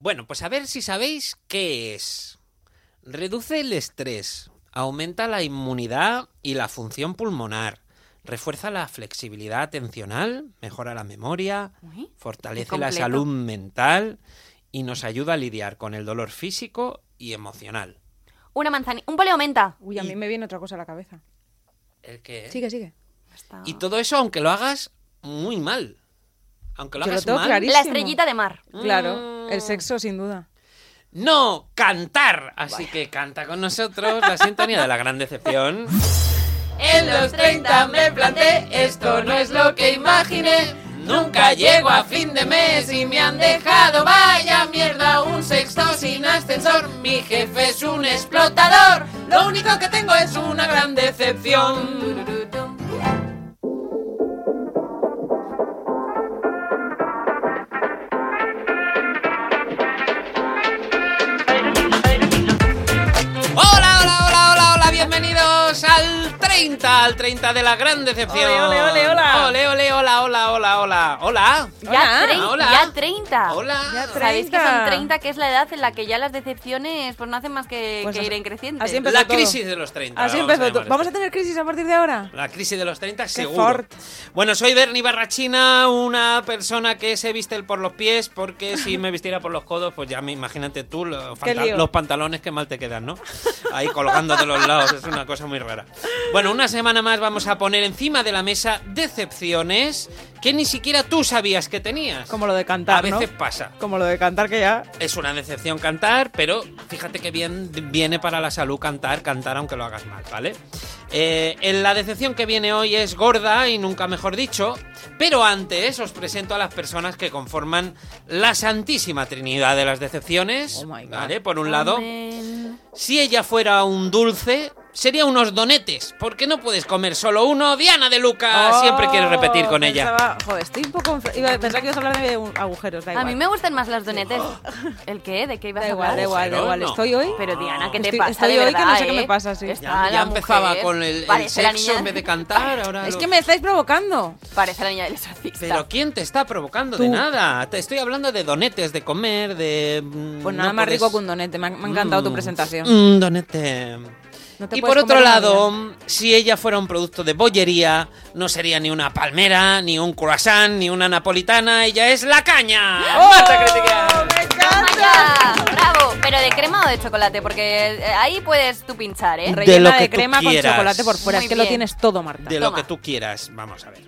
Bueno, pues a ver si sabéis qué es. Reduce el estrés, aumenta la inmunidad y la función pulmonar, refuerza la flexibilidad atencional, mejora la memoria, Uy, fortalece la salud mental y nos ayuda a lidiar con el dolor físico y emocional. Una manzanilla. Un poleo menta. Uy, a Y- mí me viene otra cosa a la cabeza. ¿El qué? Sigue, sigue. Y todo eso aunque lo hagas muy mal. Aunque lo Yo lo hagas tengo mal. clarísimo. La estrellita de mar. Claro, Mm. el sexo sin duda. No, cantar. Así que canta con nosotros la sintonía de la gran decepción. En los 30 me planté, esto no es lo que imaginé. Nunca llego a fin de mes y me han dejado, vaya mierda, un sexto sin ascensor. Mi jefe es un explotador, lo único que tengo es una gran decepción. 3 30, al 30 de la gran decepción. Ole, ole, ole, hola. Ole, ole, hola, hola, hola, hola. Hola. Ya, Hola. ya 30. Hola. Ya Sabéis que 30. son 30, que es la edad en la que ya las decepciones pues no hacen más que, Pues que así- ir en creciente. así La todo. crisis de los 30. Así vamos a empezó todo. llamar ¿Vamos a esto. tener crisis a partir de ahora? La crisis de los 30, Qué seguro. fort. Bueno, soy Bernie Barrachina, una persona que se viste por los pies, porque si me vistiera por los codos, pues ya me imagínate tú los pantalones que mal te quedan, ¿no? Ahí colgando de los lados, es una cosa muy rara. Bueno, una semana más vamos a poner encima de la mesa decepciones que ni siquiera tú sabías que tenías. Como lo de cantar, A veces ¿no? pasa. Como lo de cantar que ya... Es una decepción cantar, pero fíjate que bien viene para la salud cantar, cantar aunque lo hagas mal, ¿vale? Eh, en la decepción que viene hoy es gorda y nunca mejor dicho, pero antes os presento a las personas que conforman la santísima trinidad de las decepciones, Oh my God. ¿vale? Por un lado, si ella fuera un dulce, sería unos donetes, porque no puedes comer solo uno. Diana de Luca Oh, siempre quiere repetir con ella. Joder, estoy un poco... Iba, pensaba que ibas a hablar de un- agujeros, da A igual. mí me gustan más las donetes. ¿El qué? ¿De qué ibas Da a igual, hablar? da igual, da igual. no. Estoy hoy... Pero Diana, ¿qué te Estoy- pasa estoy de hoy que no sé qué me eh? pasa, sí. Está Ya, la ya empezaba mujer. con el, el Parece la sexo niña- en vez de cantar. Ahora Es lo- que me estáis provocando. Parece la niña del exorcista. Pero ¿quién te está provocando de Tú. nada? Te estoy hablando de donetes, de comer, de... mm, Pues nada no más puedes- rico que un donete. Me ha, me ha encantado tu Mm, presentación. Un donete. No te Y por otro lado, si ella fuera un producto de bollería, no sería ni una palmera, ni un croissant, ni una napolitana, ella es la caña. ¡Oh! ¡Marta ¡Bravo! ¿Pero de crema o de chocolate? Porque eh, ahí puedes tú pinchar, ¿eh? Rellena lo que de tú crema con quieras. chocolate por fuera. Muy es que lo tienes todo, Marta. De lo Toma. que tú quieras, vamos a ver.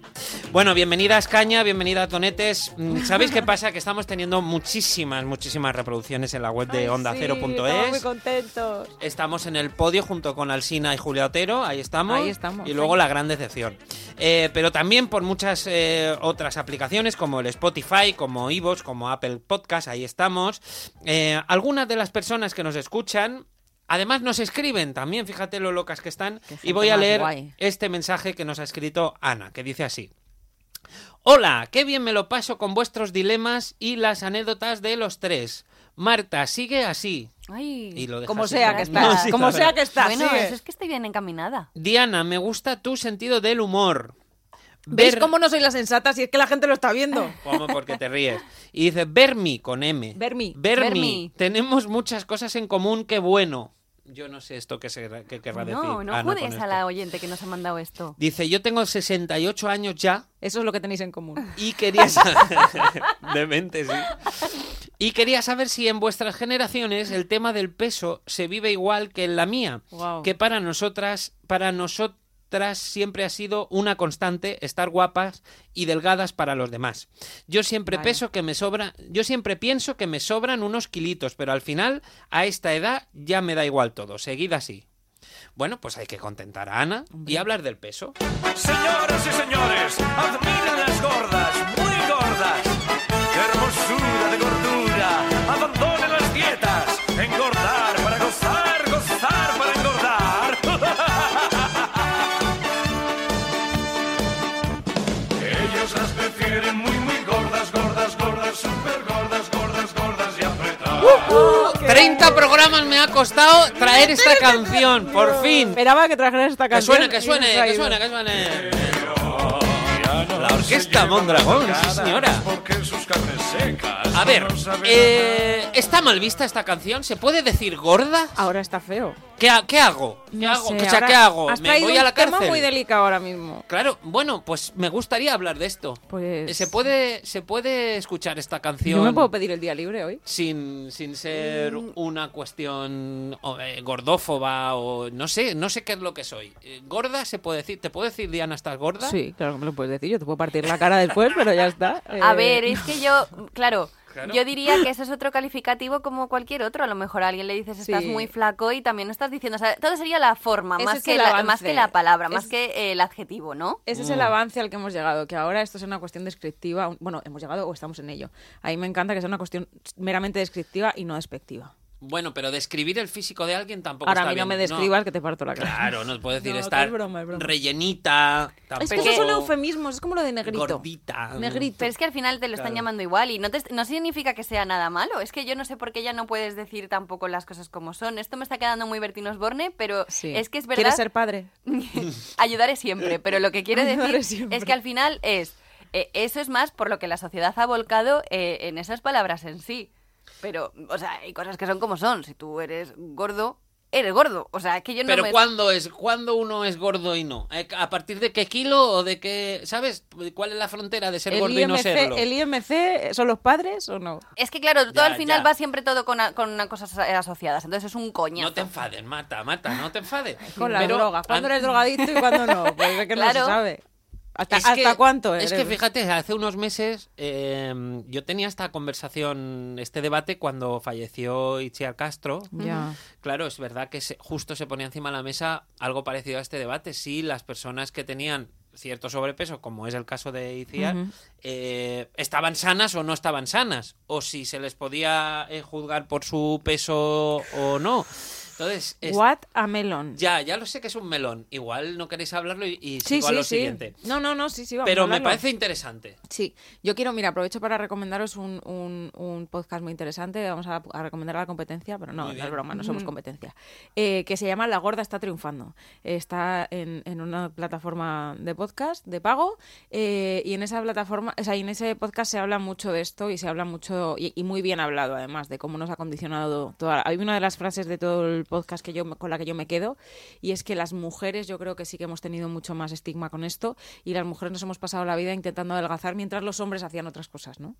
Bueno, bienvenidas Caña, bienvenidas Donetes. Mm, ¿Sabéis qué pasa? Que estamos teniendo muchísimas, muchísimas reproducciones en la web de Onda sí, estamos muy contentos. Estamos en el podio junto con Alsina y Julia Otero, ahí estamos. Ahí estamos. Y luego la gran decepción. Eh, pero también por muchas eh, otras aplicaciones como el Spotify, como Evox, como Apple Podcast, ahí estamos. Eh, algunas de las personas que nos escuchan Además nos escriben también, fíjate lo locas que están. Y voy a leer guay. este mensaje que nos ha escrito Ana, que dice así. Hola, qué bien me lo paso con vuestros dilemas y las anécdotas de los tres. Marta, sigue así. Ay. Y lo Como sea que No, estás. sí, como sea que estás. Bueno, sigue. eso es que estoy bien encaminada. Diana, me gusta tu sentido del humor. ¿Veis Ver- cómo no soy la sensata si es que la gente lo está viendo? ¿Cómo? Porque te ríes. Y dice, Vermi con M. Vermi. Vermi. Tenemos muchas cosas en común, qué bueno. Yo no sé esto que, se, que querrá decir. No, no Ana a la oyente que nos ha mandado esto. Dice, yo tengo 68 años ya Eso es lo que tenéis en común. y quería saber... Demente, sí. Y quería saber si en vuestras generaciones el tema del peso se vive igual que en la mía. Que para nosotras, para siempre ha sido una constante estar guapas y delgadas para los demás. Yo siempre Vale. peso que me sobra, yo siempre pienso que me sobran unos kilitos, pero al final a esta edad ya me da igual todo. Seguid así. Bueno, pues hay que contentar a Ana y hablar del peso. Señoras y señores, admiren las gordas, muy gordas. ¡Qué hermosura de gordura! Abandonen las dietas. 30 programas me ha costado traer esta canción, por fin. Esperaba que trajeras esta Que canción. suene, que suene, nos ha que suene, que suene. Orquesta Mondragón, sí señora. A ver, eh, ¿está mal vista esta canción? ¿Se puede decir gorda? Ahora está feo. ¿Qué, ha- qué hago? ¿Qué No hago? sé, o sea, ahora ¿qué hago? Has ¿Me traído voy a la un tema cárcel? muy delicado ahora mismo. Claro, bueno, pues me gustaría hablar de esto. Pues- ¿Se puede, se puede escuchar esta canción Yo me puedo pedir el día libre hoy. sin, sin ser Mm. una cuestión o, eh, gordófoba o no sé, no sé qué es lo que soy. Eh, ¿Gorda se puede decir? ¿Te puedo decir, Diana, estás gorda? Sí, claro que me lo puedes decir. Yo te puedo partir la cara después, pero ya está. A Eh, ver, es que yo, claro, Claro. yo diría que eso es otro calificativo como cualquier otro. A lo mejor a alguien le dices estás Sí. muy flaco y también estás diciendo, o sea, todo sería la forma, más que, la, avance. más que la palabra, más que eh, el adjetivo, ¿no? Ese es Mm. el avance al que hemos llegado, que ahora esto es una cuestión descriptiva. Bueno, hemos llegado o estamos en ello. A mí me encanta que sea una cuestión meramente descriptiva y no despectiva. Bueno, pero describir el físico de alguien tampoco Ahora a está mí no bien. me describas que te parto la cara. Claro, no puedo decir No, estar es broma, es broma. rellenita, Es tampoco que esos son eufemismos, es como lo de negrito. gordita. Negrito. Pero es que al final te lo están Claro. llamando igual y no, te- no significa que sea nada malo. Es que yo no sé por qué ya no puedes decir tampoco las cosas como son. Esto me está quedando muy Bertín Osborne, pero Sí. es que es verdad. ¿Quieres ser padre? ayudaré siempre, pero lo que quiero Ayudaré decir siempre. es que al final es eh, eso es más por lo que la sociedad ha volcado eh, en esas palabras en sí. Pero, o sea, hay cosas que son como son. Si tú eres gordo, eres gordo. O sea, que yo no Pero me... ¿cuándo es cuándo uno es gordo y no? Eh, ¿A partir de qué kilo o de qué, sabes? ¿Cuál es la frontera de ser ¿El gordo y no serlo? ¿El IMC son los padres o no? Es que claro, todo Ya, al final ya. va siempre todo con, a- con cosas a- asociadas. Entonces es un coñazo. No te enfades, mata, mata, no te enfades. Con las Pero drogas. ¿Cuándo an- eres drogadito y cuándo no? Pues es que no Claro. se sabe. ¿Hasta, Es hasta que- cuánto Es que fíjate, hace unos meses eh, yo tenía esta conversación, este debate cuando falleció Itziar Castro. Claro, es verdad que se- justo se ponía encima de la mesa algo parecido a este debate. Si las personas que tenían cierto sobrepeso, como es el caso de Itziar, eh, estaban sanas o no estaban sanas, o si se les podía eh, juzgar por su peso o no. Entonces, es- What a melon. ya, ya lo sé que es un melón. Igual no queréis hablarlo y, y Sí, sigo a sí, lo sí. siguiente. No, no, no, sí, sí, vamos a Pero me parece interesante. Sí, yo quiero, mira, aprovecho para recomendaros un, un- un podcast muy interesante. Vamos a, a recomendar a la competencia, pero no, no es broma, no somos competencia. Eh, que se llama La Gorda está triunfando. Está en, en una plataforma de podcast de pago eh, y en esa plataforma, o sea, en ese podcast se habla mucho de esto y se habla mucho, y, y muy bien hablado además, de cómo nos ha condicionado toda. Hay una de las frases de todo el podcast que yo con la que yo me quedo y es que las mujeres, yo creo que sí que hemos tenido mucho más estigma con esto y las mujeres nos hemos pasado la vida intentando adelgazar mientras los hombres hacían otras cosas, ¿no?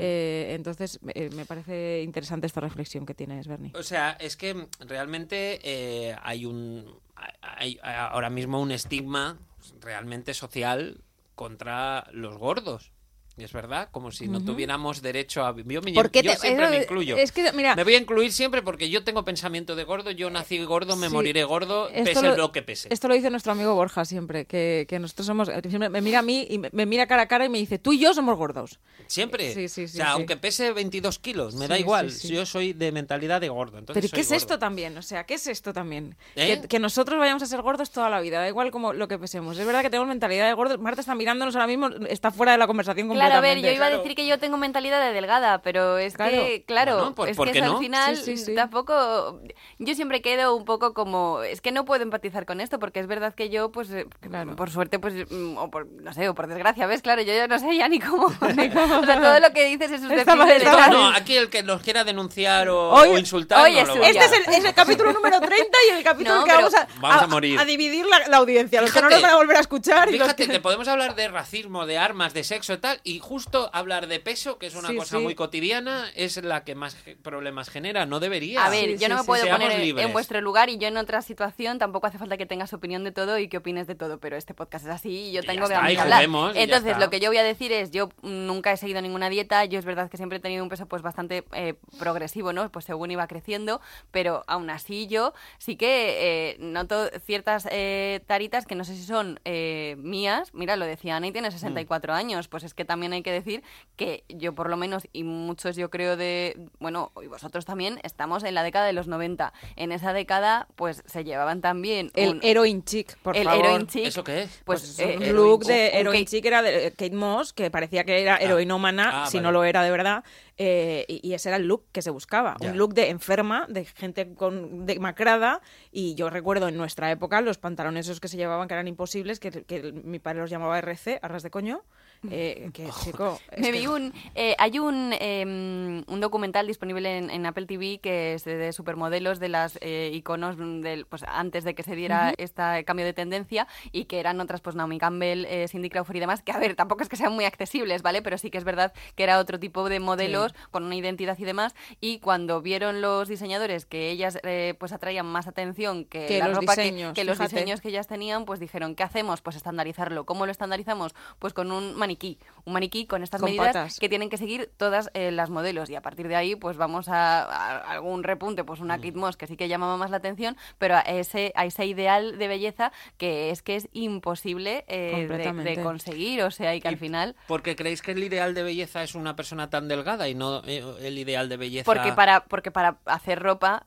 Eh, entonces, eh, me parece interesante esta reflexión que tienes, Bernie. O sea, es que realmente eh, hay un. Hay ahora mismo un estigma realmente social contra los gordos. Y es verdad, como si no tuviéramos derecho a. Yo, me, ¿Por qué yo te- siempre me incluyo. es que, mira- me voy a incluir siempre porque yo tengo pensamiento de gordo. Yo nací gordo, me Sí. moriré gordo, Esto pese lo- lo que pese. Esto lo dice nuestro amigo Borja siempre, que, que nosotros somos... siempre me mira a mí y me, me mira cara a cara y me dice, tú y yo somos gordos. Siempre. Sí, sí, sí, o sea, aunque pese 22 kilos, me da igual. Yo soy de mentalidad de gordo. Entonces Pero ¿y soy ¿qué es gordo. esto también? O sea, ¿qué es esto también? ¿Eh? Que, que nosotros vayamos a ser gordos toda la vida, da igual como lo que pesemos. Es verdad que tenemos mentalidad de gordos. Marta está mirándonos ahora mismo, está fuera de la conversación Claro, a ver, yo iba a Claro. decir que yo tengo mentalidad de delgada, pero es Claro. que, claro, Bueno, pues, es ¿por que no? al final Sí, sí, sí. tampoco... Yo siempre quedo un poco como... Es que no puedo empatizar con esto, porque es verdad que yo, pues, eh, Claro. por suerte, pues, mm, o por, no sé, o por desgracia, ¿ves? Claro, yo ya no sé ya ni cómo... o sea, todo lo que dices es susceptible de tal. No, aquí el que nos quiera denunciar o, Oye, o insultar. oye, no lo a Este es el, es el capítulo número 30 y el capítulo No, que vamos, a, vamos a morir. a dividir la, la audiencia. Los que no Fíjate, nos van a volver a escuchar. y los Fíjate que... que podemos hablar de racismo, de armas, de sexo y tal, y justo hablar de peso, que es una Sí, cosa sí. muy cotidiana, es la que más problemas genera. No debería. A ver, Sí, yo no me sí. puedo poner en- vuestro lugar y yo en otra situación tampoco hace falta que tengas opinión de todo y que opines de todo, pero este podcast es así y yo Y ya tengo que está, y hablar. juguemos, y Entonces, lo que yo voy a decir es, yo nunca he seguido ninguna dieta, yo es verdad que siempre he tenido un peso pues bastante eh, progresivo, ¿no? Pues según iba creciendo, pero aún así yo sí que eh, noto ciertas eh, taritas que no sé si son eh, mías. Mira, lo decía Ana y tiene 64 años, pues es que también hay que decir que yo por lo menos y muchos yo creo de, bueno, y vosotros también, estamos en la década de los 90. En esa década pues se llevaban también El un- heroin chic, por el favor. heroin chic. ¿Eso qué es? Pues, Pues eh, un eh, look de un heroin Kate- chic era de Kate Moss, que parecía que era heroinómana, Ah, si vale. no lo era de verdad, eh, y, y ese era el look que se buscaba. Ya. Un look de enferma, de gente con demacrada, y yo recuerdo en nuestra época los pantalones esos que se llevaban que eran imposibles, que, que mi padre los llamaba RC, arras de coño, Eh, que, chico, es Me que- vi un. eh, hay un, eh, un documental disponible en, en Apple TV que es de, de supermodelos de las eh, iconos del, pues, antes de que se diera este cambio de tendencia y que eran otras, pues Naomi Campbell, eh, Cindy Crawford y demás, que a ver, tampoco es que sean muy accesibles, ¿vale? Pero sí que es verdad que era otro tipo de modelos con una identidad y demás. Y cuando vieron los diseñadores que ellas eh, pues atraían más atención que, Que la los ropa diseños, que, los diseños que ellas tenían, pues dijeron, ¿qué hacemos? Pues estandarizarlo. ¿Cómo lo estandarizamos? Pues con un maniquí. Un maniquí con estas Con medidas patas. que tienen que seguir todas eh, las modelos. Y a partir de ahí, pues vamos a, a algún repunte, pues Mm. una Kit Moss que sí que llamaba más la atención, pero a ese, a ese ideal de belleza que es que es imposible eh, de- de, conseguir. O sea, y que al final... Porque creéis que el ideal de belleza es una persona tan delgada y no eh, el ideal de belleza. Porque para, porque para hacer ropa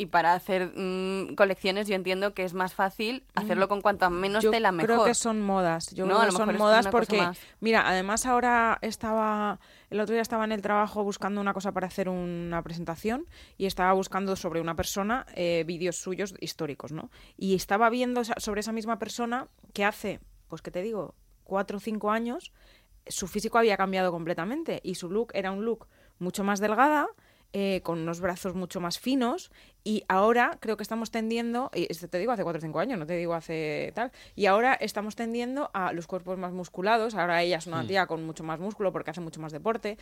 y para hacer mm, colecciones yo entiendo que es más fácil hacerlo con cuanta menos Mm. Yo tela mejor. creo que son modas. Yo No, creo que son modas porque, mira, además ahora estaba, el otro día estaba en el trabajo buscando una cosa para hacer una presentación y estaba buscando sobre una persona eh, vídeos suyos históricos, ¿no? Y estaba viendo sobre esa misma persona que hace, pues que te digo, cuatro o cinco años, su físico había cambiado completamente y su look era un look mucho más delgada, eh, con unos brazos mucho más finos y ahora creo que estamos tendiendo, y esto te digo hace 4 o 5 años, no te digo hace tal, y ahora estamos tendiendo a los cuerpos más musculados, ahora ella es una tía con mucho más músculo porque hace mucho más deporte.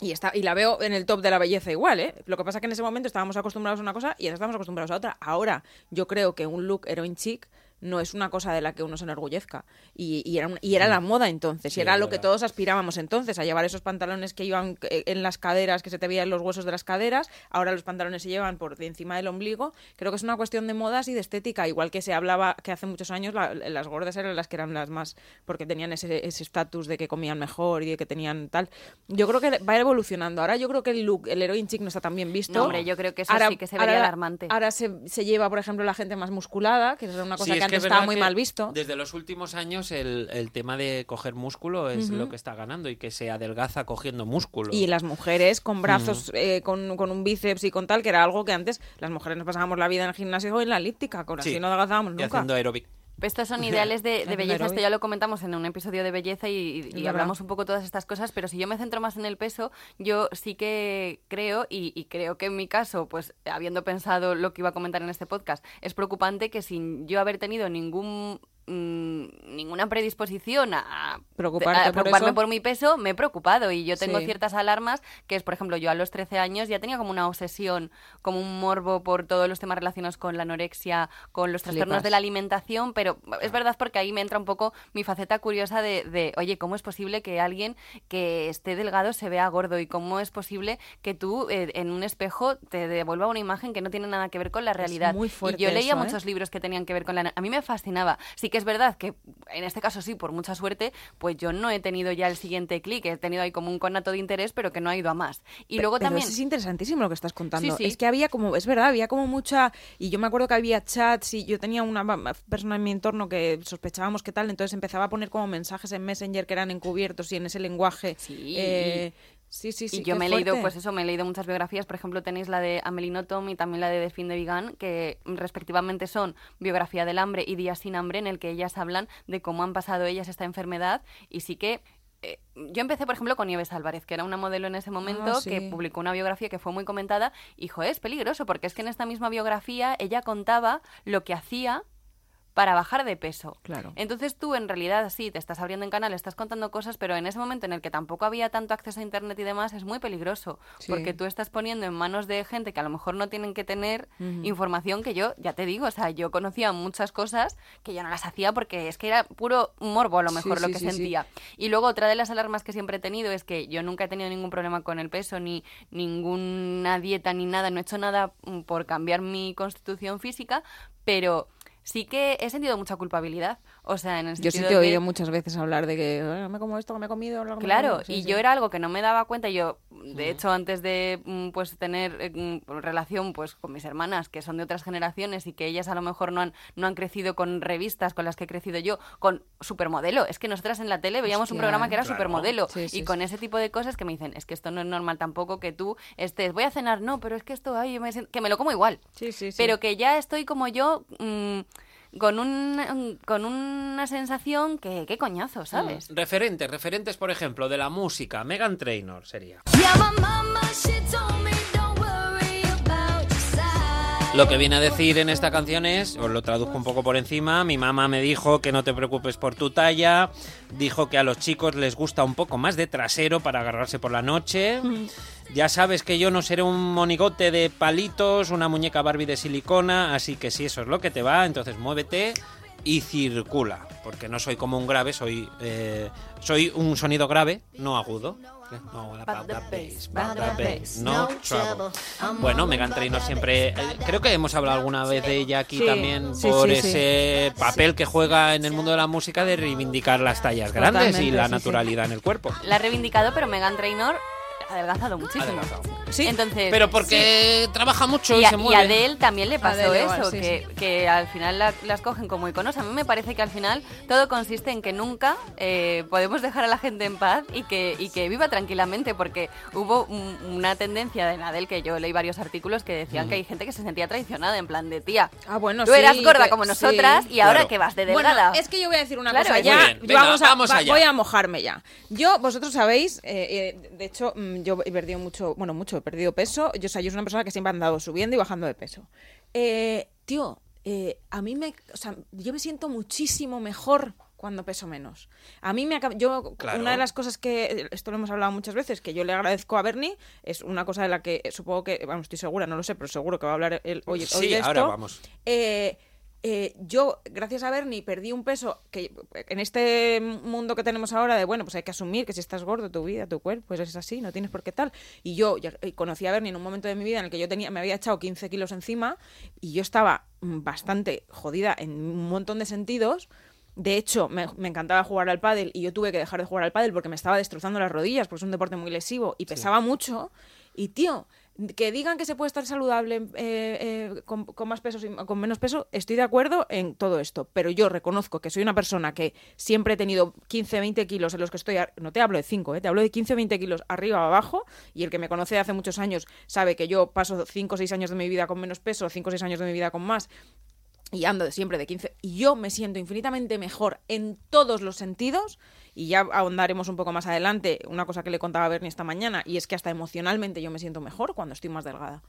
Y, está, y la veo en el top de la belleza igual, ¿eh? Lo que pasa es que en ese momento estábamos acostumbrados a una cosa y ahora estamos acostumbrados a otra. Ahora, yo creo que un look heroin chic no es una cosa de la que uno se enorgullezca. Y, y era, un- y era la moda entonces, Sí, y era lo que todos aspirábamos entonces, a llevar esos pantalones que iban eh, en las caderas, que se te veían los huesos de las caderas, ahora los pantalones se llevan por de encima del ombligo. Creo que es una cuestión de modas y de estética, igual que se hablaba que hace muchos años la- las gordas eran las que eran las más, porque tenían ese ese estatus de que comían mejor y de que tenían tal. Yo creo que va evolucionando. Ahora yo creo que el look, el heroin chic no está tan bien visto. No, hombre, yo creo que eso sí que se vería alarmante. Ahora se, se lleva, por ejemplo, la gente más musculada, que es una cosa Sí, que es antes estaba verdad muy que mal visto. Desde los últimos años el, el tema de coger músculo es lo que está ganando y que se adelgaza cogiendo músculo. Y las mujeres con brazos, eh, con, con un bíceps y con tal, que era algo que antes las mujeres nos pasábamos la vida en el gimnasio o en la elíptica, con Sí. así no adelgazábamos y nunca. haciendo aeróbic. Estos son ideales de, belleza, esto ya lo comentamos en un episodio de belleza y, hablamos un poco todas estas cosas, pero si yo me centro más en el peso, yo sí que creo, y, y creo que en mi caso, pues habiendo pensado lo que iba a comentar en este podcast, es preocupante que sin yo haber tenido ningún mm, ninguna predisposición a, Preocuparte a preocuparme por mi peso, me he preocupado y yo tengo Sí. ciertas alarmas que es, por ejemplo, yo a los 13 años ya tenía como una obsesión, como un morbo por todos los temas relacionados con la anorexia, con los trastornos de la alimentación, pero es verdad porque ahí me entra un poco mi faceta curiosa de, de, oye, ¿cómo es posible que alguien que esté delgado se vea gordo? ¿Y cómo es posible que tú eh, en un espejo te devuelva una imagen que no tiene nada que ver con la realidad? muy y fuerte yo leía eso, ¿eh? muchos libros que tenían que ver con la... A mí me fascinaba. Sí que es verdad que en este caso sí, por mucha suerte, pues yo no he tenido ya el siguiente clic, he tenido ahí como un conato de interés, pero que no ha ido a más. Y luego Pero también... eso es interesantísimo lo que estás contando. Sí, sí. Es que había como, es verdad, había como mucha. Y yo me acuerdo que había chats y yo tenía una persona en mi entorno que sospechábamos que tal, entonces empezaba a poner como mensajes en Messenger que eran encubiertos y en ese lenguaje. Sí, eh, sí, sí, sí. y yo me he leído, pues eso, me he leído muchas biografías. Por ejemplo, tenéis la de Amelie Nothomb y también la de Fin de Vegan, que respectivamente son Biografía del hambre y Días sin hambre, en el que ellas hablan de cómo han pasado ellas esta enfermedad. Y sí que eh, yo empecé, por ejemplo, con Nieves Álvarez, que era una modelo en ese momento Ah, sí. que publicó una biografía que fue muy comentada. Y, joder, es peligroso, porque es que en esta misma biografía ella contaba lo que hacía para bajar de peso. Claro. Entonces tú en realidad sí, te estás abriendo en canal, estás contando cosas, pero en ese momento en el que tampoco había tanto acceso a Internet y demás es muy peligroso, Sí. porque tú estás poniendo en manos de gente que a lo mejor no tienen que tener información que yo, ya te digo, o sea, yo conocía muchas cosas que yo no las hacía porque es que era puro morbo a lo Sí, mejor lo sí, que sí, sí. sentía. Y luego otra de las alarmas que siempre he tenido es que yo nunca he tenido ningún problema con el peso, ni ninguna dieta, ni nada, no he hecho nada mm, por cambiar mi constitución física, pero sí que he sentido mucha culpabilidad. O sea, en el Yo sí te he oído muchas veces hablar de que "Ah, me como esto, que me he comido. lo que me he Claro, comido". Sí, y sí. yo era algo que no me daba cuenta. Yo, de hecho, antes de mm, pues tener eh, mm, relación pues con mis hermanas, que son de otras generaciones y que ellas a lo mejor no han, no han crecido con revistas con las que he crecido yo, con Supermodelo. Es que nosotras en la tele veíamos un programa que era claro. Supermodelo. Sí, sí, y con ese tipo de cosas que me dicen, es que esto no es normal tampoco que tú estés, voy a cenar, no, pero es que esto, ay, yo me siento- que me lo como igual. Sí, sí, sí. Pero que ya estoy como yo. mm, con, un, con una sensación que, qué coñazo, ¿sabes? Mm, Referentes, referentes, por ejemplo, de la música. Megan Trainor sería. Lo que viene a decir en esta canción es, os lo traduzco un poco por encima, mi mamá me dijo que no te preocupes por tu talla, dijo que a los chicos les gusta un poco más de trasero para agarrarse por la noche. Ya sabes que yo no seré un monigote de palitos, una muñeca Barbie de silicona, así que si eso es lo que te va, entonces muévete y circula, porque no soy como un grave, soy eh, soy un sonido grave, no agudo. No, la bad bass, no trouble. Bueno, Megan Trainor siempre, eh, creo que hemos hablado alguna vez de ella aquí Sí, también sí, por sí, sí. ese papel que juega en el mundo de la música de reivindicar las tallas grandes y Totalmente, la sí, sí. naturalidad en el cuerpo. La ha reivindicado, pero Megan Trainor adelgazado muchísimo. Adelgazado. Sí. Entonces, Pero porque trabaja mucho y, y a, se y mueve. a Adele también le pasó Adele eso, igual, sí, que, sí. que al final la- las cogen como iconos. A mí me parece que al final todo consiste en que nunca eh, podemos dejar a la gente en paz y que, y que viva tranquilamente, porque hubo un- una tendencia de Adele que yo leí varios artículos que decían que hay gente que se sentía traicionada, en plan de tía. Ah, bueno, Tú sí, eras gorda que- como sí. nosotras y ahora Claro. que vas de Bueno, delgada. es que yo voy a decir una Claro, cosa ya. Bien, venga, vamos a, vamos allá. voy a mojarme ya. Yo, vosotros sabéis, eh, eh, de hecho, mm, yo he perdido mucho, bueno, mucho, he perdido peso. Yo, o sea, yo soy una persona que siempre ha andado subiendo y bajando de peso. Eh, tío, eh, a mí me, o sea, yo me siento muchísimo mejor cuando peso menos. A mí me acaba- yo Claro. una de las cosas que esto lo hemos hablado muchas veces que yo le agradezco a Bernie es una cosa de la que supongo que vamos estoy segura no lo sé pero seguro que va a hablar él hoy, hoy Sí, de esto. ahora vamos. Eh, eh, yo, gracias a Bernie, perdí un peso que en este mundo que tenemos ahora de, bueno, pues hay que asumir que si estás gordo, tu vida, tu cuerpo, pues es así, no tienes por qué tal. Y yo ya- y conocí a Bernie en un momento de mi vida en el que yo tenía, me había echado 15 kilos encima y yo estaba bastante jodida en un montón de sentidos. De hecho, me, me encantaba jugar al pádel y yo tuve que dejar de jugar al pádel porque me estaba destrozando las rodillas, porque es un deporte muy lesivo y pesaba mucho. Y tío, que digan que se puede estar saludable eh, eh, con, con más peso y con menos peso, estoy de acuerdo en todo esto. Pero yo reconozco que soy una persona que siempre he tenido 15, 20 kilos en los que estoy, no te hablo de 5, eh, te hablo de 15, 20 kilos arriba o abajo. Y el que me conoce de hace muchos años sabe que yo paso 5 o 6 años de mi vida con menos peso, 5 o 6 años de mi vida con más y ando siempre de 15 y yo me siento infinitamente mejor en todos los sentidos y ya ahondaremos un poco más adelante una cosa que le contaba a Bernie esta mañana y es que hasta emocionalmente yo me siento mejor cuando estoy más delgada.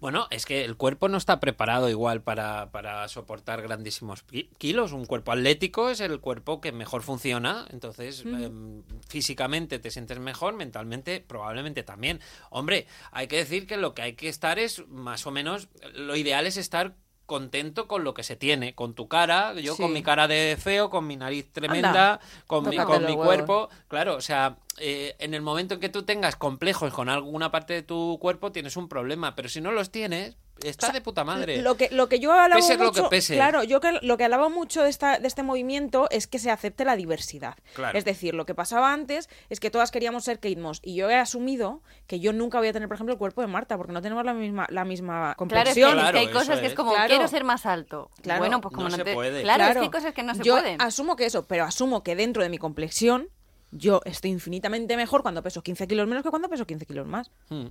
Bueno, es que el cuerpo no está preparado igual para, para soportar grandísimos ki- kilos. Un cuerpo atlético es el cuerpo que mejor funciona. Entonces, em, físicamente te sientes mejor, mentalmente probablemente también. Hombre, hay que decir que lo que hay que estar es más o menos, lo ideal es estar contento con lo que se tiene, con tu cara, yo Sí. con mi cara de feo, con mi nariz tremenda, Anda, con mi, con mi cuerpo, claro, o sea, eh, en el momento en que tú tengas complejos con alguna parte de tu cuerpo tienes un problema, pero si no los tienes, está de puta madre. Lo que, lo que yo hablaba Pese lo mucho, que pese. claro, yo que, lo que hablaba mucho de, esta, de este movimiento es que se acepte la diversidad. Claro. Es decir, lo que pasaba antes es que todas queríamos ser Kate Moss y yo he asumido que yo nunca voy a tener, por ejemplo, el cuerpo de Marta porque no tenemos la misma, la misma Claro, es que, complexión. es que Claro, hay cosas que es es. como, Claro. quiero ser más alto. Claro, bueno, pues como no no, se te... puede. Claro, es que hay cosas que no se yo pueden. asumo que eso, pero asumo que dentro de mi complexión yo estoy infinitamente mejor cuando peso 15 kilos menos que cuando peso 15 kilos más. Hmm.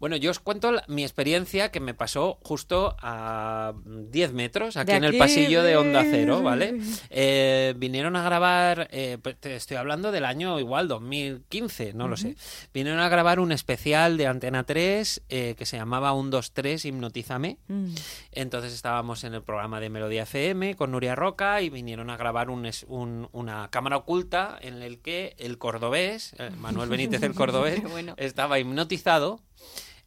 Bueno, yo os cuento la- mi experiencia que me pasó justo a 10 metros, aquí, en el pasillo de Onda Cero, ¿vale? Eh, vinieron a grabar, eh, te estoy hablando del año igual, 2015, no lo sé. Vinieron a grabar un especial de Antena 3 eh, que se llamaba 1, 2, 3, Hipnotízame. Mm. Entonces estábamos en el programa de Melodía FM con Nuria Roca y vinieron a grabar un, es- un- una cámara oculta en el que el cordobés, eh, Manuel Benítez el cordobés, bueno. estaba hipnotizado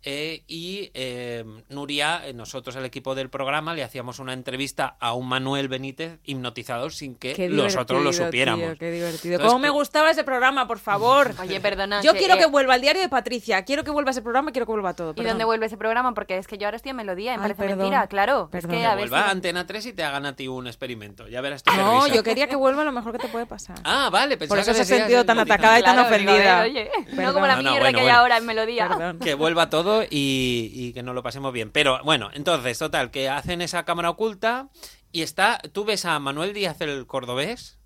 eh, y eh, Nuria, eh, nosotros el equipo del programa, le hacíamos una entrevista a un Manuel Benítez hipnotizado sin que nosotros lo supiéramos. tío, qué divertido. Entonces, ¿Cómo me gustaba ese programa, por favor? Oye, perdona. Yo quiero eh, que vuelva el diario de Patricia, quiero que vuelva ese programa quiero que vuelva todo. ¿Y dónde vuelve ese programa? Porque es que yo ahora estoy en melodía, me Ay, parece perdón. mentira, claro. Perdón. Es que a ver vuelva a Antena 3 y te hagan a ti un experimento. Ya verás tú qué No, yo quería que vuelva lo mejor que te puede pasar. Ah, vale, pensaba Por eso que se ha sentido tan atacada y tan Claro, ofendida. oye, no como la No, no, mierda bueno, que hay bueno. ahora en melodía. Que vuelva todo y, y que nos lo pasemos bien. Pero bueno, entonces, total, que hacen esa cámara oculta y está, tú ves a Manuel Díaz el cordobés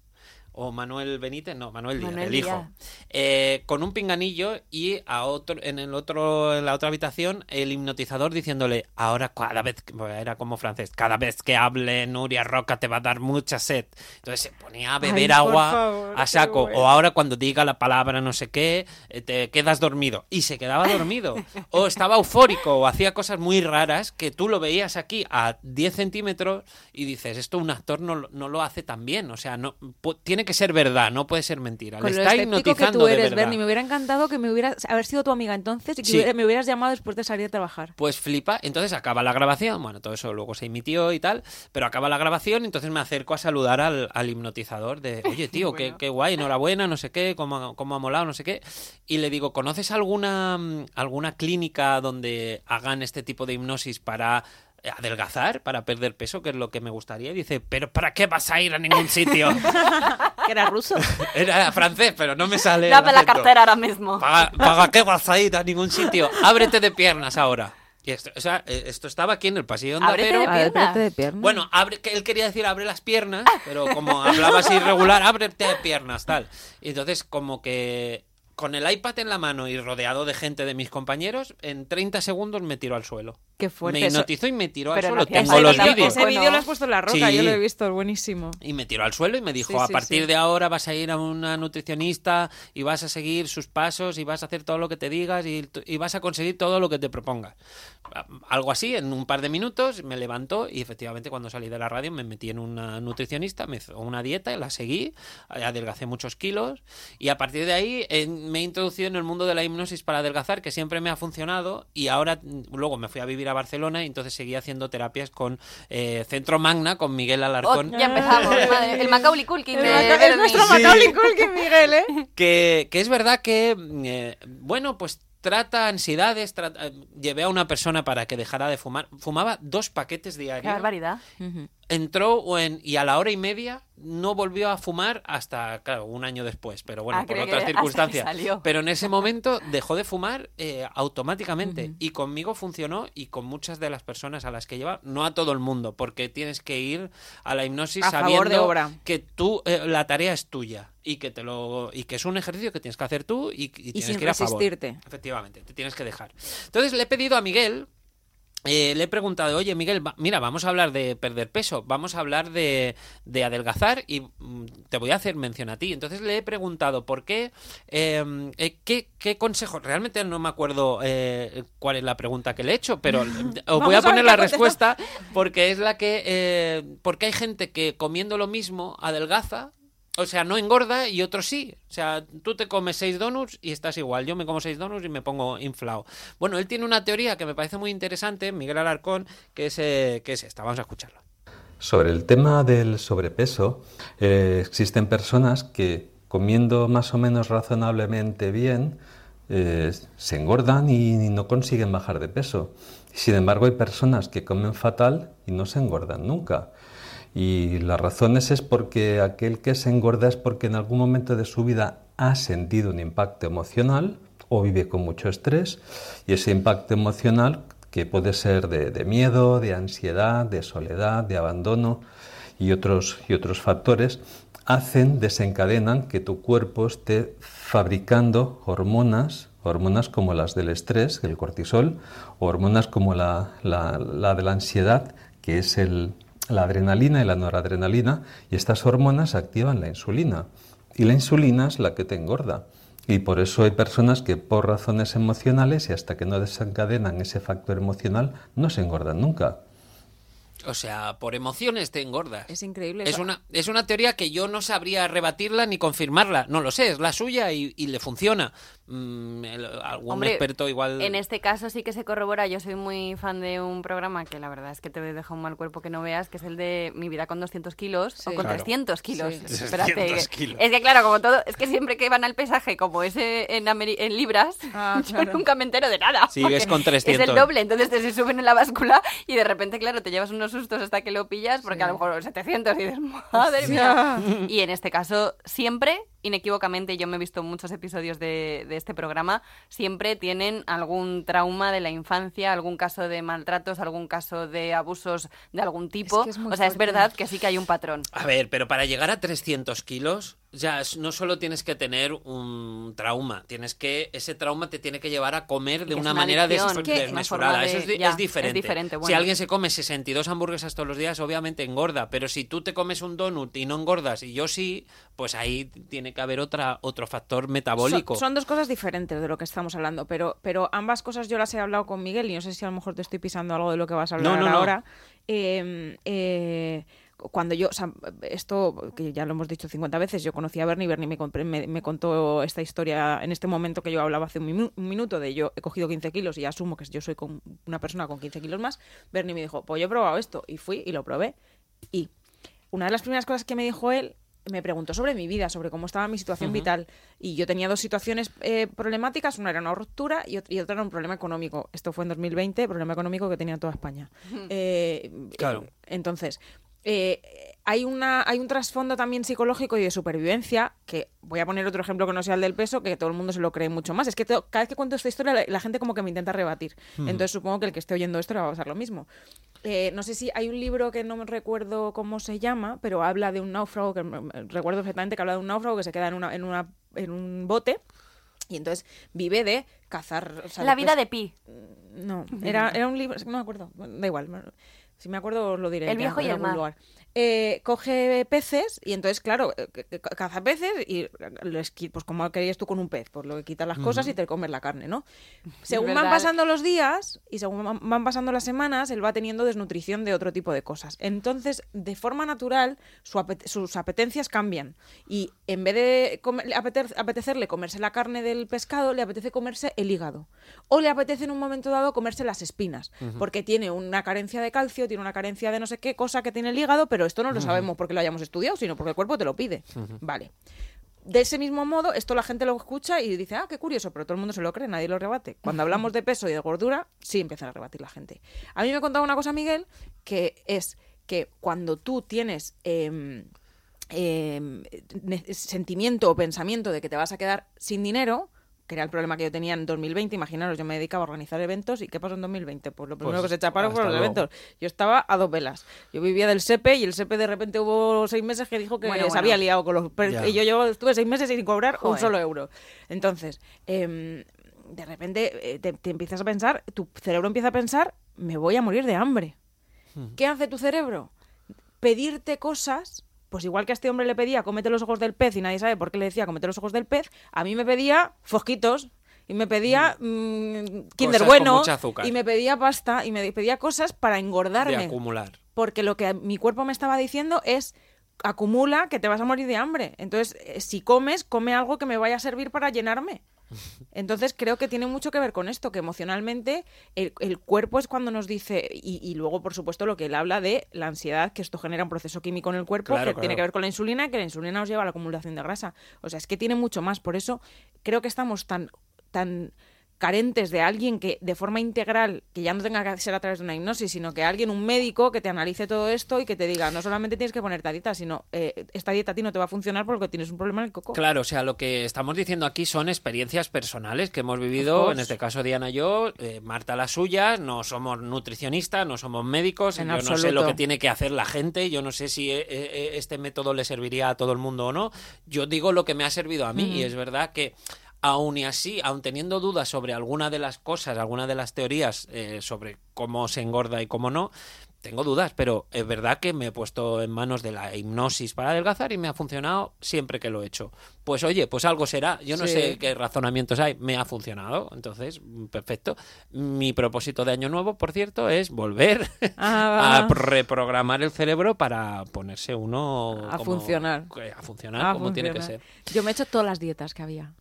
o Manuel Benítez, no, Manuel Díaz, Manuel el hijo, eh, con un pinganillo y a otro, en el otro, en la otra habitación, el hipnotizador diciéndole, ahora cada vez, que-" bueno, era como francés, cada vez que hable Nuria Roca te va a dar mucha sed. Entonces se ponía a beber Ay, agua favor, a saco, bueno. o ahora cuando diga la palabra no sé qué, eh, te quedas dormido. Y se quedaba dormido. o estaba eufórico, o hacía cosas muy raras que tú lo veías aquí a 10 centímetros y dices, esto un actor no, lo- no lo hace tan bien. O sea, no pu- tiene que ser verdad, no puede ser mentira. Con Le lo está escéptico que hipnotizando tú de eres, verdad. Bernie, me hubiera encantado que me hubieras haber sido tu amiga entonces y que Sí. hubiera- me hubieras llamado después de salir a trabajar. Pues flipa, entonces acaba la grabación, bueno, todo eso luego se emitió y tal, pero acaba la grabación, entonces me acerco a saludar al, al hipnotizador de, oye tío, qué, Bueno. qué guay, enhorabuena, no sé qué, cómo, cómo ha molado, no sé qué, y le digo, ¿conoces alguna, alguna clínica donde hagan este tipo de hipnosis para adelgazar, para perder peso, que es lo que me gustaría? Y dice, pero ¿para qué vas a ir a ningún sitio? Que era ruso. Era francés, pero no me sale. el Dame la cartera ahora mismo. ¿Para, para qué vas a ir a ningún sitio? Ábrete de piernas ahora. Y esto, o sea, eh, esto estaba aquí en el pasillo de Onda Ábrete Cero. de piernas. espérate de piernas. Bueno, abre, que él quería decir abre las piernas, pero como hablaba así irregular, ábrete de piernas, tal. Y entonces, como que con el iPad en la mano y rodeado de gente de mis compañeros, en 30 segundos me tiró al suelo. Qué fuerte. Me hipnotizó y me tiró al no suelo. Tengo los vídeo- vídeos. Ese vídeo lo has puesto en la roca, Sí. yo lo he visto, es buenísimo. Y me tiró al suelo y me dijo, Sí, a partir de ahora vas a ir a una nutricionista y vas a seguir sus pasos y vas a hacer todo lo que te digas y, y vas a conseguir todo lo que te propongas. Algo así, en un par de minutos me levantó y efectivamente cuando salí de la radio me metí en una nutricionista, me hizo una dieta, la seguí, adelgacé muchos kilos y a partir de ahí eh, me he introducido en el mundo de la hipnosis para adelgazar que siempre me ha funcionado y ahora mm, luego me fui a vivir a Barcelona y entonces seguí haciendo terapias con eh, Centro Magna, con Miguel Oh, Alarcón. ya empezamos, madre. El Macaulay Culkin El nuestro. Macaulay Culkin, Miguel, ¿eh? que, que es verdad que, eh, bueno, pues trata ansiedades, eh, llevé a una persona para que dejara de fumar, fumaba dos paquetes Qué diarios, barbaridad. Entró en- y a la hora y media no volvió a fumar hasta, claro, un año después, pero bueno, Ah, por otras circunstancias. Pero en ese momento dejó de fumar eh, automáticamente y conmigo funcionó y con muchas de las personas a las que lleva, no a todo el mundo, porque tienes que ir a la hipnosis A sabiendo de obra. que tú eh, la tarea es tuya y que te lo y que es un ejercicio que tienes que hacer tú y, y tienes sin que ir a favor. resistirte. Efectivamente, te tienes que dejar. Entonces le he pedido a Miguel eh, le he preguntado, oye Miguel, va- mira, vamos a hablar de perder peso, vamos a hablar de, de adelgazar y mm, te voy a hacer mención a ti. Entonces le he preguntado por qué, eh, eh, qué, qué consejo, realmente no me acuerdo eh, cuál es la pregunta que le he hecho, pero os voy a a poner la respuesta porque es la que, eh, porque hay gente que comiendo lo mismo adelgaza. O sea, no engorda y otros sí. O sea, tú te comes seis donuts y estás igual. Yo me como seis donuts y me pongo inflado. Bueno, él tiene una teoría que me parece muy interesante, Miguel Alarcón, que es, eh, que es esta. Vamos a escucharla. Sobre el tema del sobrepeso, eh, existen personas que comiendo más o menos razonablemente bien eh, se engordan y no consiguen bajar de peso. Sin embargo, hay personas que comen fatal y no se engordan nunca. Y las razones es porque aquel que se engorda es porque en algún momento de su vida ha sentido un impacto emocional o vive con mucho estrés. Y ese impacto emocional que puede ser de, de miedo, de ansiedad, de soledad, de abandono y otros, y otros factores hacen, desencadenan que tu cuerpo esté fabricando hormonas, hormonas como las del estrés, el cortisol, o hormonas como la, la- la de la ansiedad, que es el, la adrenalina y la noradrenalina, y estas hormonas activan la insulina. Y la insulina es la que te engorda. Y por eso hay personas que por razones emocionales y hasta que no desencadenan ese factor emocional no se engordan nunca. O sea, por emociones te engordas. Es increíble. Es una, es una teoría que yo no sabría rebatirla ni confirmarla. No lo sé, es la suya y, y le funciona. Mm, el- algún Hombre, experto igual. En este caso sí que se corrobora. Yo soy muy fan de un programa que la verdad es que te deja un mal cuerpo que no veas, que es el de Mi vida con 200 kilos Sí. o con Claro. 300 kilos. Sí. Espérate, 300 que- kilos. Es que claro, como todo, es que siempre que van al pesaje como ese en, ameri- en libras, Ah, yo nunca me entero de nada. Sí, ves con 300. Es el doble, entonces te se suben en la báscula y de repente, claro, te llevas unos sustos hasta que lo pillas, porque a lo mejor 700 y dices, madre mía. Y en este caso, siempre, inequívocamente, yo me he visto muchos episodios de, de este programa, siempre tienen algún trauma de la infancia, algún caso de maltratos, algún caso de abusos de algún tipo. que es muy o sea, es verdad que sí que hay un patrón. A ver, pero para llegar a 300 kilos, Ya, es- no solo tienes que tener un trauma, tienes que ese trauma te tiene que llevar a comer de una, manera adicción, desmesurada. de- Eso es, di- ya, es es diferente. diferente, Si alguien se come 62 hamburguesas todos los días, obviamente engorda, pero si tú te comes un donut y no engordas y yo sí, pues ahí tiene que haber otra otro factor metabólico. Son, son dos cosas diferentes de lo que estamos hablando, pero, pero ambas cosas yo las he hablado con Miguel y no sé si a lo mejor te estoy pisando algo de lo que vas a hablar No, no, no. ahora. Eh, eh, cuando yo, o sea, esto que ya lo hemos dicho 50 veces, yo conocí a Bernie, Bernie me, me, me contó esta historia en este momento que yo hablaba hace un, un minuto de yo he cogido 15 kilos y asumo que yo soy con una persona con 15 kilos más. Bernie me dijo, pues yo he probado esto y fui y lo probé. Y una de las primeras cosas que me dijo él, me preguntó sobre mi vida, sobre cómo estaba mi situación vital. Y yo tenía dos situaciones eh, problemáticas, una era una ruptura y, y otra era un problema económico. Esto fue en 2020, problema económico que tenía toda España. Eh, Claro. eh, entonces, eh, hay, una, hay un trasfondo también psicológico y de supervivencia, que voy a poner otro ejemplo que no sea el del peso, que todo el mundo se lo cree mucho más. Es que cada vez que cuento esta historia, la, la gente como que me intenta rebatir. Entonces supongo que el que esté oyendo esto le va a pasar lo mismo. Eh, no sé si hay un libro que no me recuerdo cómo se llama, pero habla de un náufrago, que recuerdo perfectamente que habla de un náufrago que se queda en, una, en, una, en un bote y entonces vive de cazar... o sea, La vida de Pi. no, era, era un libro, no me acuerdo, da igual. Si me acuerdo os lo diré. El ya, viejo y en el algún mar. lugar. Eh, coge peces y entonces, claro, eh, caza peces y les pues como querías tú con un pez, pues lo que quitas las cosas y te comes la carne, ¿no? Según van pasando los días y según van- pasando las semanas, él va teniendo desnutrición de otro tipo de cosas. Entonces, de forma natural, su sus apetencias cambian. Y en vez de comer- apetecerle comerse la carne del pescado, le apetece comerse el hígado. O le apetece en un momento dado comerse las espinas, porque tiene una carencia de calcio, tiene una carencia de no sé qué cosa que tiene el hígado, pero esto no lo sabemos porque lo hayamos estudiado, sino porque el cuerpo te lo pide. Vale. De ese mismo modo, esto la gente lo escucha y dice, ah, qué curioso, pero todo el mundo se lo cree, nadie lo rebate. Cuando hablamos de peso y de gordura, sí empiezan a rebatir la gente. A mí me contaba una cosa, Miguel, que es que cuando tú tienes em, em, sentimiento o pensamiento de que te vas a quedar sin dinero, que era el problema que yo tenía en 2020, imaginaros, yo me dedicaba a organizar eventos y ¿qué pasó en 2020? Pues lo primero Pues que se chaparon fueron los luego. eventos. Yo estaba a dos velas. Yo vivía del SEPE y el SEPE de repente hubo seis meses que dijo que Bueno, se había liado con los... Y yo, yo estuve seis meses sin cobrar un solo euro. Entonces, em, de repente eh, te, te empiezas a pensar, tu cerebro empieza a pensar, me voy a morir de hambre. ¿Qué hace tu cerebro? Pedirte cosas, pues igual que a este hombre le pedía cómete los ojos del pez y nadie sabe por qué le decía cómete los ojos del pez, a mí me pedía fosquitos y me pedía mm, Kinder Bueno mucha azúcar. y me pedía pasta y me pedía cosas para de engordarme acumular. porque lo que mi cuerpo me estaba diciendo es acumula que te vas a morir de hambre. Entonces, eh, si comes, come algo que me vaya a servir para llenarme. Entonces, creo que tiene mucho que ver con esto, que emocionalmente el, el cuerpo es cuando nos dice, y, y luego, por supuesto, lo que él habla de la ansiedad, que esto genera un proceso químico en el cuerpo Claro, que tiene que ver con la insulina, que la insulina nos lleva a la acumulación de grasa. O sea, es que tiene mucho más. Por eso creo que estamos tan, tan carentes de alguien que de forma integral, que ya no tenga que ser a través de una hipnosis, sino que alguien, un médico, que te analice todo esto y que te diga, no solamente tienes que ponerte a dieta, sino eh, esta dieta a ti no te va a funcionar porque tienes un problema en el coco. Claro, o sea, lo que estamos diciendo aquí son experiencias personales que hemos vivido, en este caso Diana y yo, eh, Marta las suyas, no somos nutricionistas, no somos médicos, En yo no sé lo que tiene que hacer la gente, yo no sé si eh, eh, este método le serviría a todo el mundo o no, yo digo lo que me ha servido a mí y es verdad que aún y así, aun teniendo dudas sobre alguna de las cosas, alguna de las teorías eh, sobre cómo se engorda y cómo no, tengo dudas, pero es verdad que me he puesto en manos de la hipnosis para adelgazar y me ha funcionado siempre que lo he hecho. Pues oye, pues algo será. Yo no Sí. sé qué razonamientos hay, me ha funcionado. Entonces, mm, perfecto. Mi propósito de año nuevo, por cierto, es volver Ah, a reprogramar el cerebro para ponerse uno A como- funcionar. A funcionar como tiene que ser. Yo me he hecho todas las dietas que había.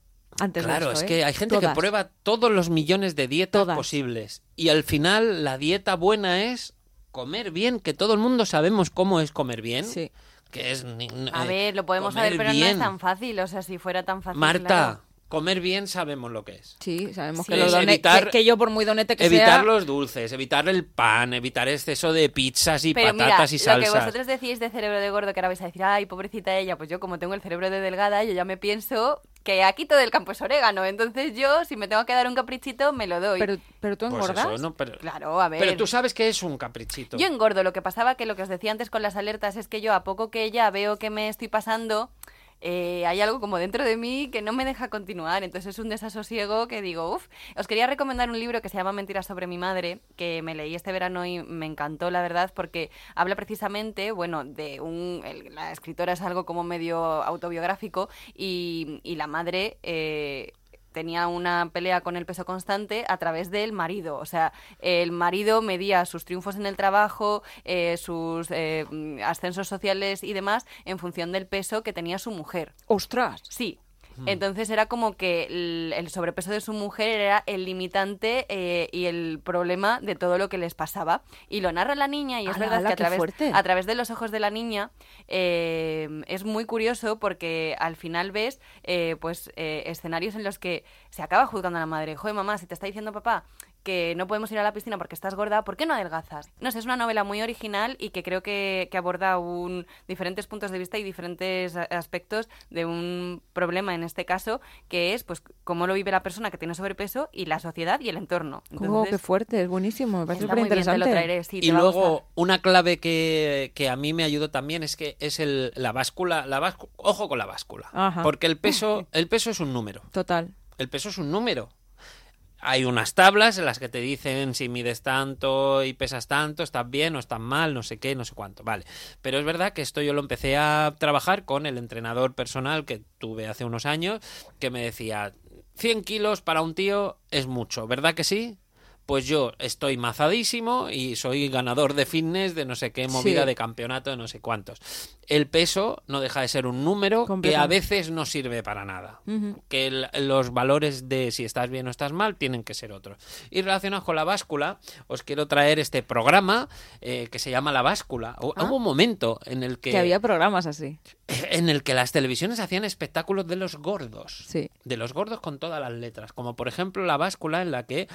Antes de Claro, es ¿eh? que hay gente Todas. que prueba todos los millones de dietas Todas. posibles y al final la dieta buena es comer bien, que todo el mundo sabemos cómo es comer bien, Sí. que es A eh, ver, lo podemos saber, pero no es tan fácil. O sea, si fuera tan fácil. Marta, claro. comer bien sabemos lo que es. Sí, sabemos Sí. que, Es done- evitar- que, que yo por muy donete que evitar sea... los dulces, evitar el pan, evitar exceso de pizzas y Pero mira, patatas y lo salsas. que vosotros decís de cerebro de gordo, que ahora vais a decir, ay, pobrecita ella, pues yo como tengo el cerebro de delgada, yo ya me pienso que aquí todo el campo es orégano. Entonces yo, si me tengo que dar un caprichito, me lo doy. Pero, pero tú Pues engordas. eso, ¿no? Pero, Claro, a ver. pero tú sabes que es un caprichito. Yo engordo. Lo que pasaba que lo que os decía antes con las alertas es que yo a poco que ya veo que me estoy pasando, eh, hay algo como dentro de mí que no me deja continuar. Entonces es un desasosiego que digo, uff, os quería recomendar un libro que se llama Mentiras sobre mi madre, que me leí este verano y me encantó, la verdad, porque habla precisamente, bueno, de un... la escritora es algo como medio autobiográfico y, y la madre... eh, tenía una pelea con el peso constante a través del marido. O sea, el marido medía sus triunfos en el trabajo, eh, sus eh, mm, ascensos sociales y demás en función del peso que tenía su mujer. ¡Ostras! Sí. Hmm. Entonces era como que el, el sobrepeso de su mujer era el limitante eh, y el problema de todo lo que les pasaba. Y lo narra la niña y es ¡Hala, verdad que a través, fuerte! a través de los ojos de la niña eh, es muy curioso porque al final ves eh, pues eh, escenarios en los que se acaba juzgando a la madre. Joder, mamá, si te está diciendo papá que no podemos ir a la piscina porque estás gorda, ¿por qué no adelgazas? No sé, es una novela muy original y que creo que, que aborda un, diferentes puntos de vista y diferentes aspectos de un problema, en este caso, que es pues cómo lo vive la persona que tiene sobrepeso y la sociedad y el entorno. ¡Oh, qué Entonces, fuerte! Es buenísimo, me parece súper interesante. sí, y luego una clave que, que a mí me ayudó también es que es el, la báscula, la báscu- ojo con la báscula, Ajá. porque el peso, el peso es un número, Total. el peso es un número. Hay unas tablas en las que te dicen si mides tanto y pesas tanto, estás bien o estás mal, no sé qué, no sé cuánto, vale. Pero es verdad que esto yo lo empecé a trabajar con el entrenador personal que tuve hace unos años, que me decía, 100 kilos para un tío es mucho, ¿verdad que sí? Pues yo estoy mazadísimo y soy ganador de fitness de no sé qué movida Sí. de campeonato de no sé cuántos. El peso no deja de ser un número que a veces no sirve para nada. Que el- los valores de si estás bien o estás mal tienen que ser otros. Y relacionados con la báscula, os quiero traer este programa eh, que se llama La Báscula. Ah. Hubo un momento en el que, Que había programas así. En el que las televisiones hacían espectáculos de los gordos Sí. de los gordos con todas las letras, como por ejemplo la báscula en la que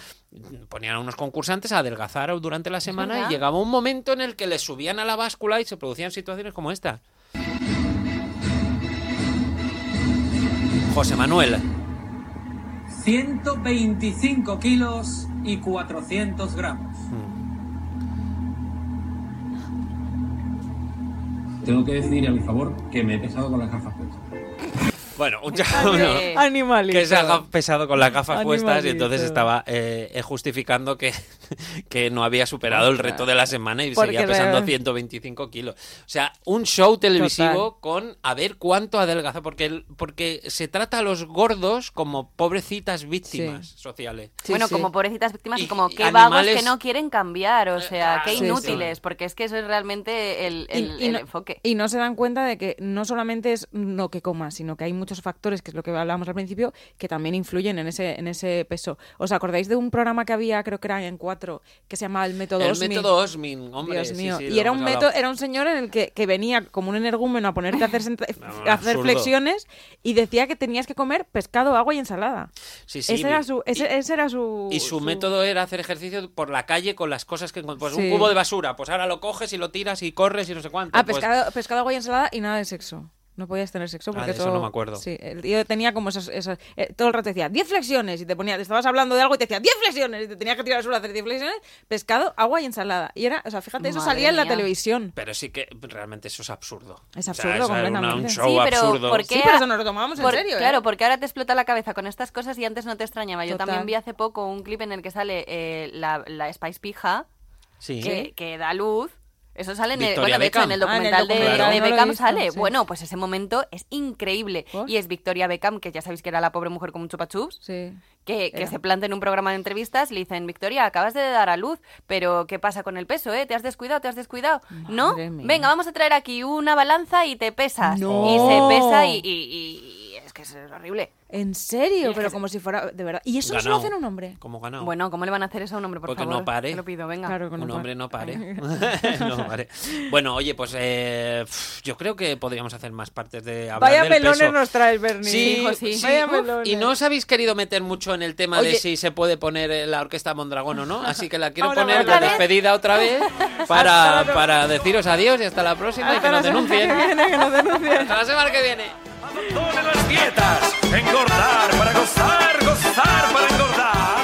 ponían a unos concursantes a adelgazar durante la semana y llegaba un momento en el que les subían a la báscula y se producían situaciones como esta. José Manuel, 125 kilos y 400 gramos. Tengo que decir a mi favor que me he pesado con las gafas puestas. Bueno, un chaval Animalito. que se haga pesado con las gafas puestas y entonces estaba eh, justificando que, que no había superado el reto de la semana y Porque seguía pesando re- 125 kilos. O sea, un show televisivo con a ver cuánto adelgaza, porque, el- porque se trata a los gordos como pobrecitas víctimas sociales. Sí, bueno, sí. como pobrecitas víctimas y, Y- como qué vagos animales- que no quieren cambiar, o sea, qué Sí, sí. inútiles, porque es que eso es realmente el, el- y el no- enfoque. Y no se dan cuenta de que no solamente es lo que comas, sino que hay muchos factores, que es lo que hablábamos al principio, que también influyen en ese, en ese peso. ¿Os acordáis de un programa que había, creo que era en cuatro, que se llamaba El Método El Osmin? método Osmin, hombre. Dios mío. sí, y era un método, era un señor en el que, que venía como un energúmeno a ponerte a hacer, a hacer flexiones y decía que tenías que comer pescado, agua y ensalada. Sí, sí, ese, era su, ese, y- ese era su... Y su, método era hacer ejercicio por la calle con las cosas que. Pues Sí. un cubo de basura, pues ahora lo coges y lo tiras y corres y no sé cuánto. Ah, pues- pescado, pescado, agua y ensalada y nada de sexo. No podías tener sexo Ah, porque de eso todo... no me acuerdo. Sí, el tío tenía como esos... esos- eh, todo el rato decía 10 flexiones y te ponía... Te estabas hablando de algo y te decía 10 flexiones y te tenías que tirar al suelo a hacer 10 flexiones. Pescado, agua y ensalada. Y era... O sea, fíjate, eso Madre salía en la televisión. Pero sí que realmente eso es absurdo. Es O sea, absurdo una- completamente. un show Sí, pero absurdo. ¿por qué Sí, pero eso nos lo tomábamos en serio, ¿eh? Claro, porque ahora te explota la cabeza con estas cosas y antes no te extrañaba. Yo Total. también vi hace poco un clip en el que sale eh, la, la Spice Pija, Sí. que, que da luz. Eso sale en el, bueno, de hecho, en Beckham. el Ah, en el documental de, documental, no Beckham visto, sale. sí. Bueno, pues ese momento es increíble. ¿Por? Y es Victoria Beckham, que ya sabéis que era la pobre mujer con un chupachups, Sí. que, que se planta en un programa de entrevistas y le dicen, Victoria, acabas de dar a luz, pero ¿qué pasa con el peso, eh? ¿Te has descuidado? ¿Te has descuidado? ¿No? Mía. Venga, vamos a traer aquí una balanza y te pesas. No. Y se pesa y, y- y- y es que es horrible. ¿En serio? Pero como si fuera... De verdad. ¿Y eso no se lo Ganao. hacen a un hombre? ¿Cómo ganado? Bueno, ¿cómo le van a hacer eso a un hombre, por Porque favor? no pare. Te lo pido, venga. Claro que un no hombre pare. no pare. no pare. Bueno, oye, pues eh, pf, yo creo que podríamos hacer más partes de hablar Vaya del peso. nos traes, Bernie. Sí, Hijo, sí. sí. Vaya Uf, melones. y no os habéis querido meter mucho en el tema de Oye. si se puede poner eh, la orquesta Mondragón o no, así que la quiero Ahora, poner ¿otra de vez? despedida otra vez para, para deciros adiós y hasta la próxima y que nos denuncien. que viene, que nos denuncien. Hasta la semana que viene. Las dietas. Engordar para gozar, gozar para engordar.